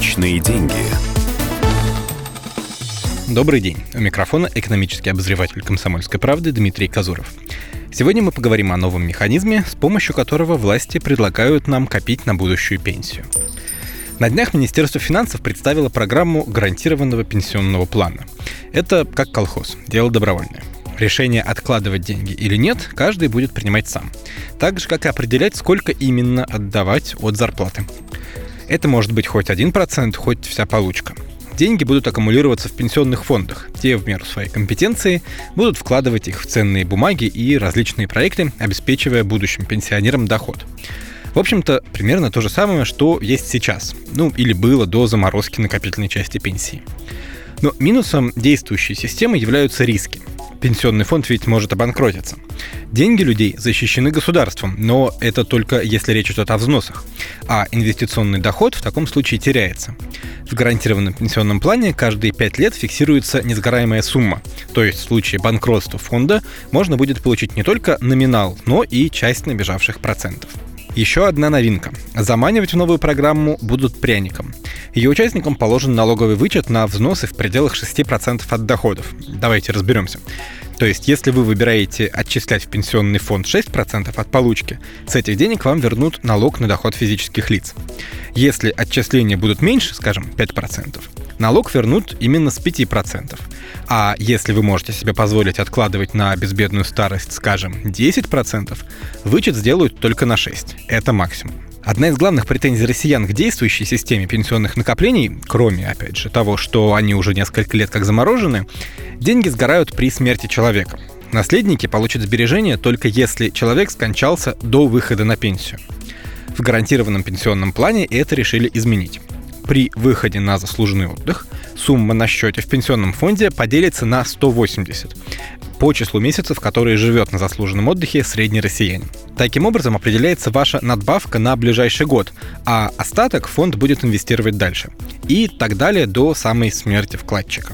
Личные деньги. Добрый день. У микрофона экономический обозреватель «Комсомольской правды» Дмитрий Казуров. Сегодня мы поговорим о новом механизме, с помощью которого власти предлагают нам копить на будущую пенсию. На днях Министерство финансов представило программу гарантированного пенсионного плана. Это как колхоз, дело добровольное. Решение откладывать деньги или нет каждый будет принимать сам. Так же, как и определять, сколько именно отдавать от зарплаты. Это может быть хоть 1%, хоть вся получка. Деньги будут аккумулироваться в пенсионных фондах. Те, в меру своей компетенции, будут вкладывать их в ценные бумаги и различные проекты, обеспечивая будущим пенсионерам доход. В общем-то, примерно то же самое, что есть сейчас. Ну, или было до заморозки накопительной части пенсии. Но минусом действующей системы являются риски. Пенсионный фонд ведь может обанкротиться. Деньги людей защищены государством, но это только если речь идет о взносах. А инвестиционный доход в таком случае теряется. В гарантированном пенсионном плане каждые 5 лет фиксируется несгораемая сумма. То есть в случае банкротства фонда можно будет получить не только номинал, но и часть набежавших процентов. Еще одна новинка. Заманивать в новую программу будут пряником. Ее участникам положен налоговый вычет на взносы в пределах 6% от доходов. Давайте разберемся. То есть, если вы выбираете отчислять в пенсионный фонд 6% от получки, с этих денег вам вернут налог на доход физических лиц. Если отчисления будут меньше, скажем, 5%, налог вернут именно с 5%. А если вы можете себе позволить откладывать на безбедную старость, скажем, 10%, вычет сделают только на 6%. Это максимум. Одна из главных претензий россиян к действующей системе пенсионных накоплений, кроме, опять же, того, что они уже несколько лет как заморожены, деньги сгорают при смерти человека. Наследники получат сбережения только если человек скончался до выхода на пенсию. В гарантированном пенсионном плане это решили изменить. При выходе на заслуженный отдых сумма на счете в пенсионном фонде поделится на 180 по числу месяцев, которые живет на заслуженном отдыхе средний россиянин. Таким образом определяется ваша надбавка на ближайший год, а остаток фонд будет инвестировать дальше. И так далее до самой смерти вкладчика.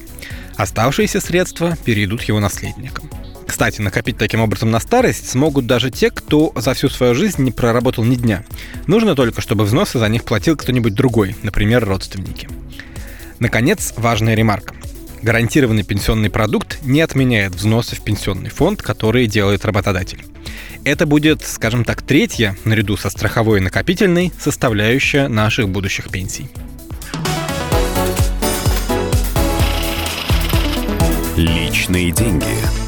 Оставшиеся средства перейдут его наследникам. Кстати, накопить таким образом на старость смогут даже те, кто за всю свою жизнь не проработал ни дня. Нужно только, чтобы взносы за них платил кто-нибудь другой, например, родственники. Наконец, важная ремарка. Гарантированный пенсионный продукт не отменяет взносы в пенсионный фонд, которые делает работодатель. Это будет, скажем так, третья, наряду со страховой и накопительной, составляющая наших будущих пенсий. Личные деньги.